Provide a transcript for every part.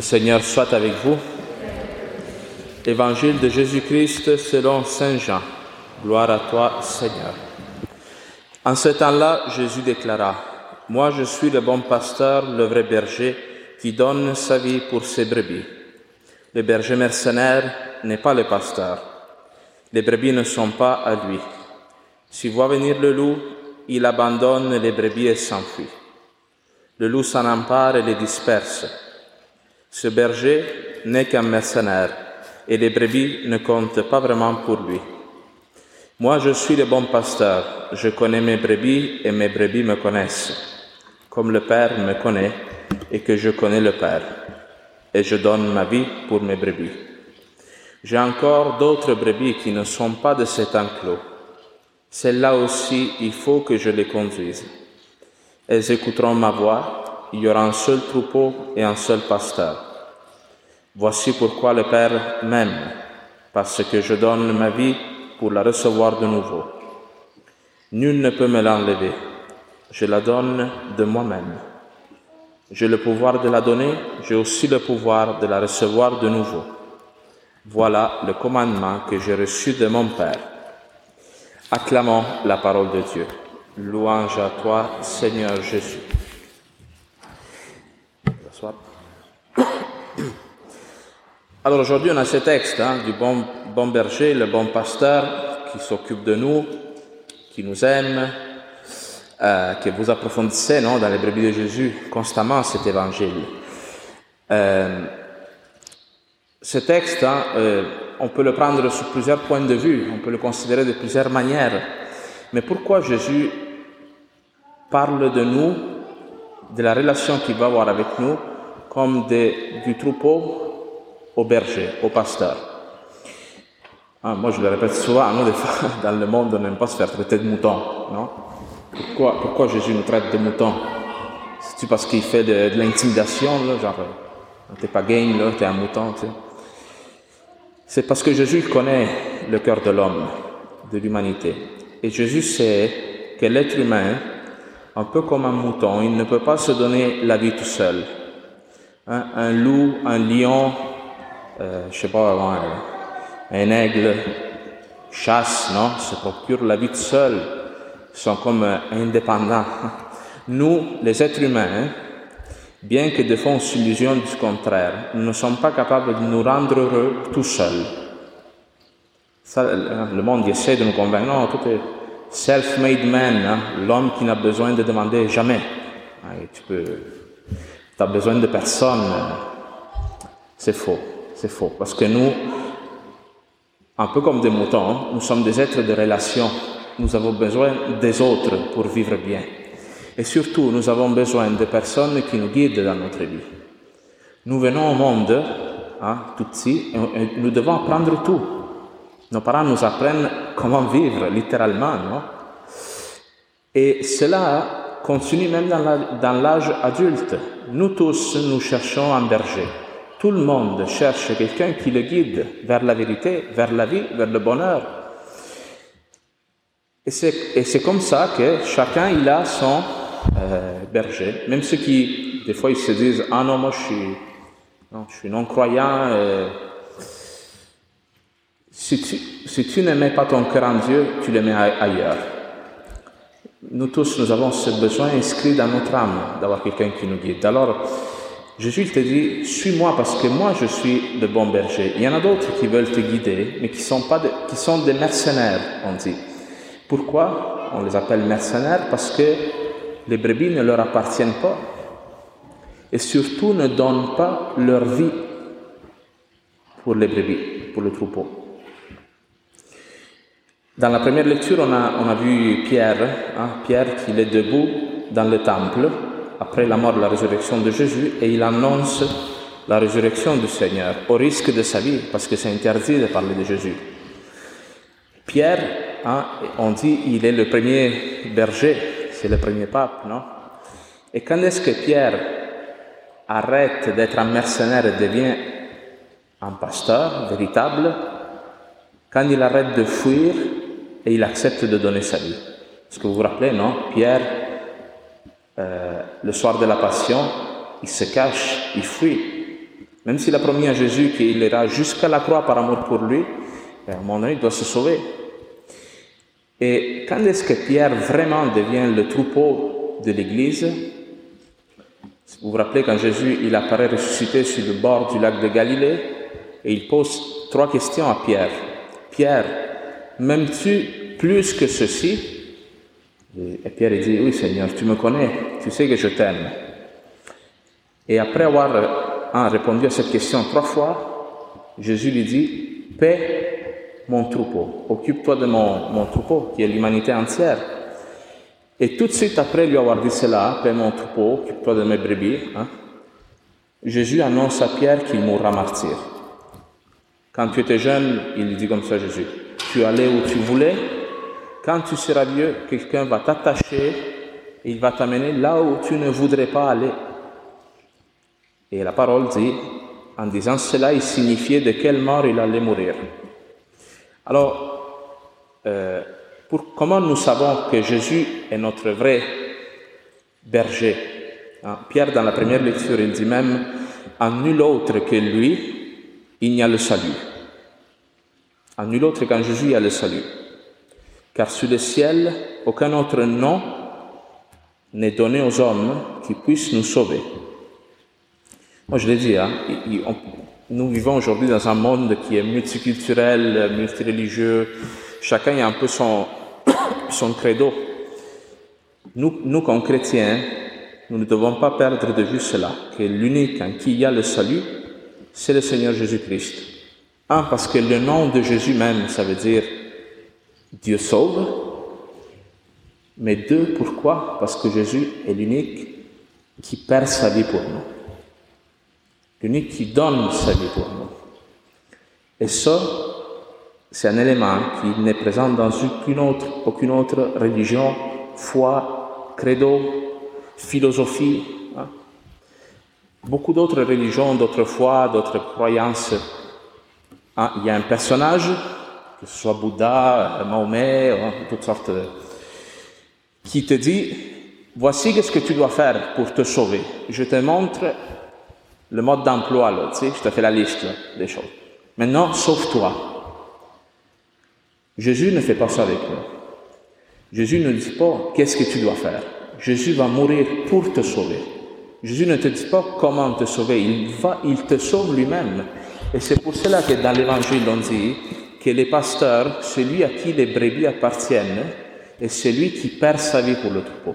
Le Seigneur soit avec vous. Évangile de Jésus-Christ selon Saint Jean. Gloire à toi, Seigneur. En ce temps-là, Jésus déclara, Moi je suis le bon pasteur, le vrai berger, qui donne sa vie pour ses brebis. Le berger mercenaire n'est pas le pasteur. Les brebis ne sont pas à lui. S'il voit venir le loup, il abandonne les brebis et s'enfuit. Le loup s'en empare et les disperse. Ce berger n'est qu'un mercenaire et les brebis ne comptent pas vraiment pour lui. Moi, je suis le bon pasteur, je connais mes brebis et mes brebis me connaissent, comme le Père me connaît et que je connais le Père, et je donne ma vie pour mes brebis. J'ai encore d'autres brebis qui ne sont pas de cet enclos. Celles-là aussi, il faut que je les conduise. Elles écouteront ma voix il y aura un seul troupeau et un seul pasteur. Voici pourquoi le Père m'aime, parce que je donne ma vie pour la recevoir de nouveau. Nul ne peut me l'enlever, je la donne de moi-même. J'ai le pouvoir de la donner, j'ai aussi le pouvoir de la recevoir de nouveau. Voilà le commandement que j'ai reçu de mon Père. Acclamons la parole de Dieu. Louange à toi, Seigneur Jésus. Alors aujourd'hui, on a ce texte hein, du bon, berger, le bon pasteur qui s'occupe de nous, qui nous aime, euh, que vous approfondissez non, dans les brebis de Jésus constamment cet évangile. Euh, ce texte, hein, euh, on peut le prendre sous plusieurs points de vue, on peut le considérer de plusieurs manières. Mais pourquoi Jésus parle de nous, de la relation qu'il va avoir avec nous, comme du troupeau au berger, au pasteur. Ah, moi, je le répète souvent, nous, des fois, dans le monde, on n'aime pas se faire traiter de mouton, non? Pourquoi, pourquoi Jésus nous traite de mouton C'est-tu parce qu'il fait de, l'intimidation, genre, euh, t'es pas game, là, t'es un mouton, tu sais? C'est parce que Jésus connaît le cœur de l'homme, de l'humanité. Et Jésus sait que l'être humain, un peu comme un mouton, il ne peut pas se donner la vie tout seul un, loup, un lion, euh, je sais pas, un, aigle chasse, non, se procure la vie seul, sont comme euh, indépendants. Nous, les êtres humains, hein, bien que des fois on s'illusionne du contraire, nous ne sommes pas capables de nous rendre heureux tout seuls. le monde essaie de nous convaincre, non, tout est self-made man, hein, l'homme qui n'a besoin de demander jamais. tu peux as besoin de personne, c'est faux, c'est faux. Parce que nous, un peu comme des moutons, nous sommes des êtres de relation. Nous avons besoin des autres pour vivre bien. Et surtout, nous avons besoin de personnes qui nous guident dans notre vie. Nous venons au monde, hein, tout et nous devons apprendre tout. Nos parents nous apprennent comment vivre, littéralement, non? Et cela continue même dans l'âge adulte. Nous tous, nous cherchons un berger. Tout le monde cherche quelqu'un qui le guide vers la vérité, vers la vie, vers le bonheur. Et c'est comme ça que chacun, il a son euh, berger. Même ceux qui, des fois, ils se disent, ah non, moi je suis, non, je suis non-croyant. Euh, si tu, si pas ton cœur en Dieu, tu le mets ailleurs. Nous tous, nous avons ce besoin inscrit dans notre âme d'avoir quelqu'un qui nous guide. Alors, Jésus te dit, suis-moi parce que moi je suis le bon berger. Il y en a d'autres qui veulent te guider, mais qui sont, pas qui sont des mercenaires, on dit. Pourquoi on les appelle mercenaires? Parce que les brebis ne leur appartiennent pas et surtout ne donnent pas leur vie pour les brebis, pour le troupeau. Dans la première lecture, on a, on a vu Pierre, hein, Pierre qui est debout dans le temple après la mort la résurrection de Jésus et il annonce la résurrection du Seigneur au risque de sa vie parce que c'est interdit de parler de Jésus. Pierre, hein, on dit, il est le premier berger, c'est le premier pape, non? Et quand est-ce que Pierre arrête d'être un mercenaire et devient un pasteur véritable? Quand il arrête de fuir et il accepte de donner sa vie. Est-ce que vous vous rappelez, non? Pierre, euh, le soir de la Passion, il se cache, il fuit. Même s'il a promis à Jésus qu'il ira jusqu'à la croix par amour pour lui, à un moment donné, il doit se sauver. Et quand est-ce que Pierre vraiment devient le troupeau de l'Église? Vous vous rappelez quand Jésus il apparaît ressuscité sur le bord du lac de Galilée et il pose trois questions à Pierre. Pierre, m'aimes-tu plus que ceci? Et Pierre dit, oui Seigneur, tu me connais, tu sais que je t'aime. Et après avoir hein, répondu à cette question trois fois, Jésus lui dit, paix mon troupeau, occupe-toi de mon, troupeau, qui est l'humanité entière. Et tout de suite après lui avoir dit cela, paix mon troupeau, occupe-toi de mes brebis, hein, Jésus annonce à Pierre qu'il mourra martyr. Quand tu étais jeune, il dit comme ça Jésus, tu allais où tu voulais, quand tu seras vieux, quelqu'un va t'attacher il va t'amener là où tu ne voudrais pas aller. Et la parole dit, en disant cela, il signifiait de quelle mort il allait mourir. Alors, euh, comment nous savons que Jésus est notre vrai berger? Hein? Pierre, dans la première lecture, il dit même, en nul autre que lui, il n'y a le salut. En nul autre qu'en Jésus, il y a le salut car sous le ciel, aucun autre nom n'est donné aux hommes qui puissent nous sauver. Moi, je l'ai dit, hein, nous vivons aujourd'hui dans un monde qui est multiculturel, multireligieux, chacun a un peu son, son credo. Nous, nous, comme chrétiens, nous ne devons pas perdre de vue cela, que l'unique en qui il y a le salut, c'est le Seigneur Jésus-Christ. Un, parce que le nom de Jésus même, ça veut dire Dieu sauve. Mais deux, pourquoi? Parce que Jésus est l'unique qui perd sa vie pour nous. L'unique qui donne sa vie pour nous. Et ça, c'est un élément qui n'est présent dans aucune autre, religion, foi, credo, philosophie. Hein. Beaucoup d'autres religions, d'autres foi, d'autres croyances. Hein. Il y a un personnage que ce soit Bouddha, Mahomet, hein, toutes sortes, qui te dit, voici ce que tu dois faire pour te sauver. Je te montre le mode d'emploi, là, tu sais, je te fais la liste des choses. Maintenant, sauve-toi. Jésus ne fait pas ça avec nous. Jésus ne dit pas qu'est-ce que tu dois faire. Jésus va mourir pour te sauver. Jésus ne te dit pas comment te sauver. Il va, il te sauve lui-même. Et c'est pour cela que dans l'évangile, on dit, que les pasteurs, celui à qui les brebis appartiennent, est celui qui perd sa vie pour le troupeau.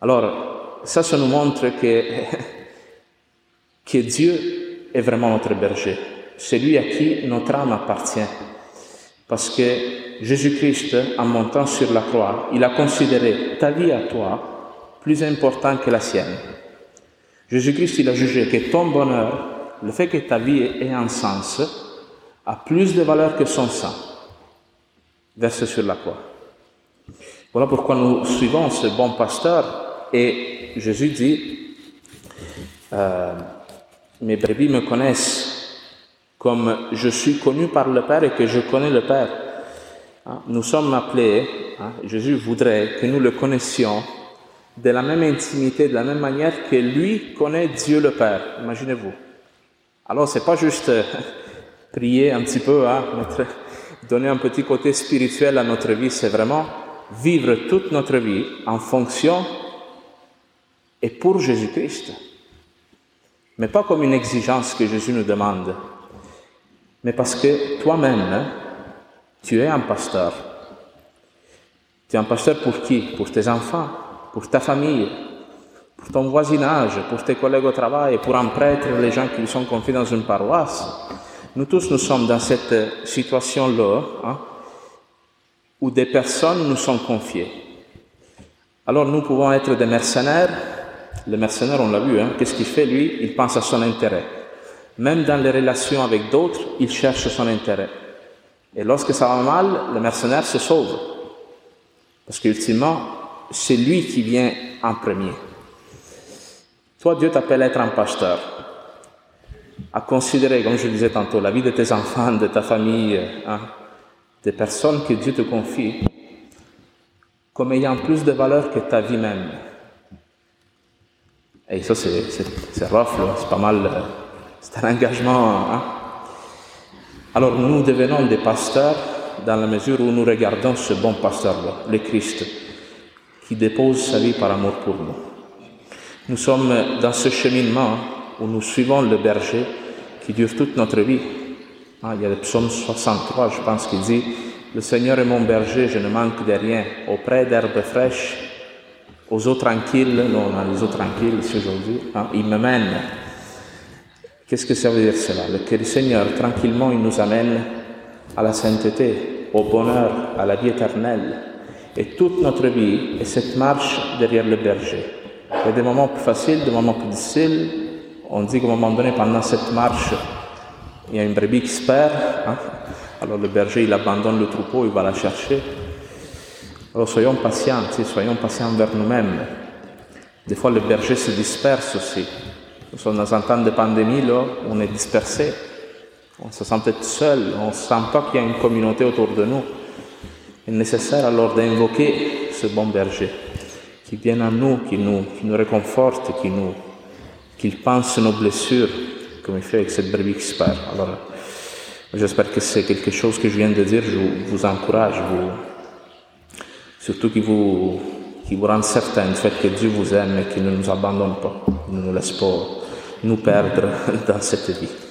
Alors, ça, ça nous montre que, que Dieu est vraiment notre berger, celui à qui notre âme appartient. Parce que Jésus-Christ, en montant sur la croix, il a considéré ta vie à toi plus importante que la sienne. Jésus-Christ, il a jugé que ton bonheur, le fait que ta vie ait un sens, a plus de valeur que son sang versé sur la croix. Voilà pourquoi nous suivons ce bon pasteur et Jésus dit, euh, mes brebis me connaissent comme je suis connu par le Père et que je connais le Père. Hein, nous sommes appelés, hein, Jésus voudrait que nous le connaissions de la même intimité, de la même manière que lui connaît Dieu le Père. Imaginez-vous. Alors, c'est pas juste prier un petit peu, hein, donner un petit côté spirituel à notre vie, c'est vraiment vivre toute notre vie en fonction et pour Jésus-Christ. Mais pas comme une exigence que Jésus nous demande, mais parce que toi-même, hein, tu es un pasteur. Tu es un pasteur pour qui? Pour tes enfants, pour ta famille, pour ton voisinage, pour tes collègues au travail, pour un prêtre, les gens qui sont confiés dans une paroisse. Nous tous, nous sommes dans cette situation-là, hein, où des personnes nous sont confiées. Alors nous pouvons être des mercenaires. Le mercenaire, on l'a vu, hein, qu'est-ce qu'il fait lui? Il pense à son intérêt. Même dans les relations avec d'autres, il cherche son intérêt. Et lorsque ça va mal, le mercenaire se sauve. Parce qu'ultimement, c'est lui qui vient en premier. Toi, Dieu t'appelle à être un pasteur, à considérer, comme je disais tantôt, la vie de tes enfants, de ta famille, hein, des personnes que Dieu te confie, comme ayant plus de valeur que ta vie même. Et ça, c'est rough, c'est pas mal, euh, c'est un engagement. Hein. Alors nous devenons des pasteurs dans la mesure où nous regardons ce bon pasteur-là, le Christ, qui dépose sa vie par amour pour nous. Nous sommes dans ce cheminement où nous suivons le berger qui dure toute notre vie. Ah, il y a le psaume 63, je pense, qui dit Le Seigneur est mon berger, je ne manque de rien. Auprès d'herbes fraîches, aux eaux tranquilles, non, on a les eaux tranquilles ici aujourd'hui, hein, il me mène. Qu'est-ce que ça veut dire cela? Que le Seigneur, tranquillement, il nous amène à la sainteté, au bonheur, à la vie éternelle. Et toute notre vie est cette marche derrière le berger. Il y a des moments plus faciles, des moments plus difficiles. On dit qu'à un moment donné, pendant cette marche, il y a une brebis qui se perd. Hein. Alors le berger, il abandonne le troupeau, il va la chercher. Alors soyons patients, soyons patients envers nous-mêmes. Des fois, le berger se disperse aussi. Nous sommes dans un temps de pandémie, on est dispersé. On se sent peut-être seul, on ne sent pas qu'il y a une communauté autour de nous. Il est nécessaire alors d'invoquer ce bon berger qui vienne à nous, qui nous, qui nous réconforte, qui nous, qu'il pense nos blessures, comme il fait avec cette brebis qui se perd. Alors, j'espère que c'est quelque chose que je viens de dire, je vous, encourage, surtout qui vous, qui vous rend certain fait que Dieu vous aime et qu'il ne nous abandonne pas, ne nous laisse pas nous perdre dans cette vie.